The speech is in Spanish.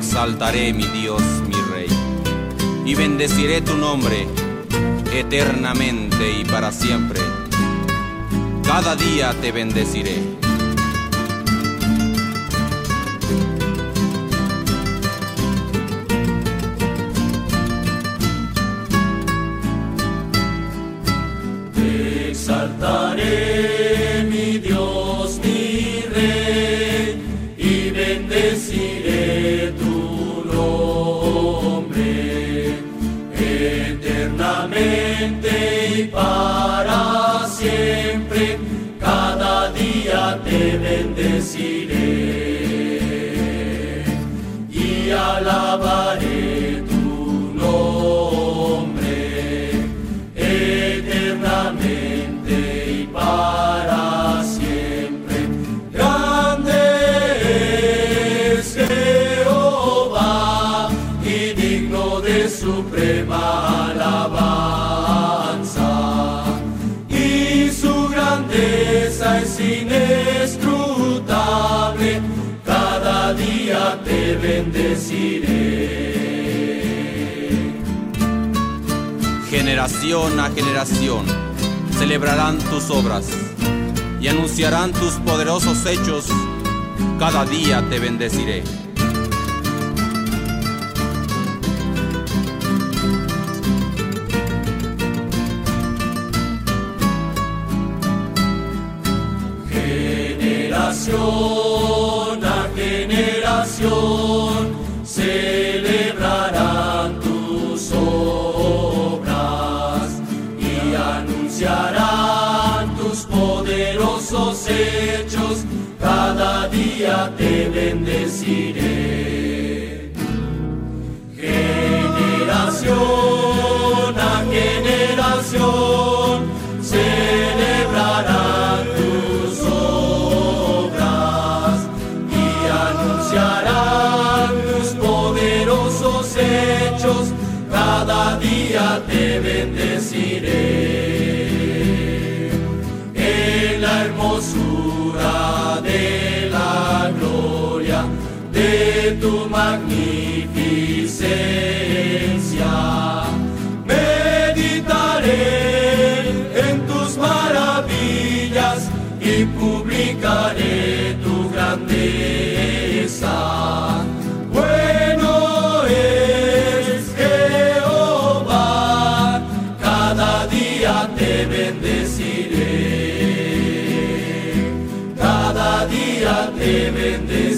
exaltaré, mi Dios, mi Rey, y bendeciré tu nombre eternamente y para siempre. Cada día te bendeciré. Eternamente y para siempre. Cada día te bendeciré digno de suprema alabanza. Y su grandeza es inescrutable, cada día te bendeciré. Generación a generación celebrarán tus obras y anunciarán tus poderosos hechos. Cada día te bendeciré. Generación a generación celebrarán tus obras y anunciarán tus poderosos hechos. Cada día te bendeciré. Generación Cada día te bendeciré. En la hermosura de la gloria de tu magnificencia. Meditaré en tus maravillas y publicaré te bendeciré, cada día te bendeciré.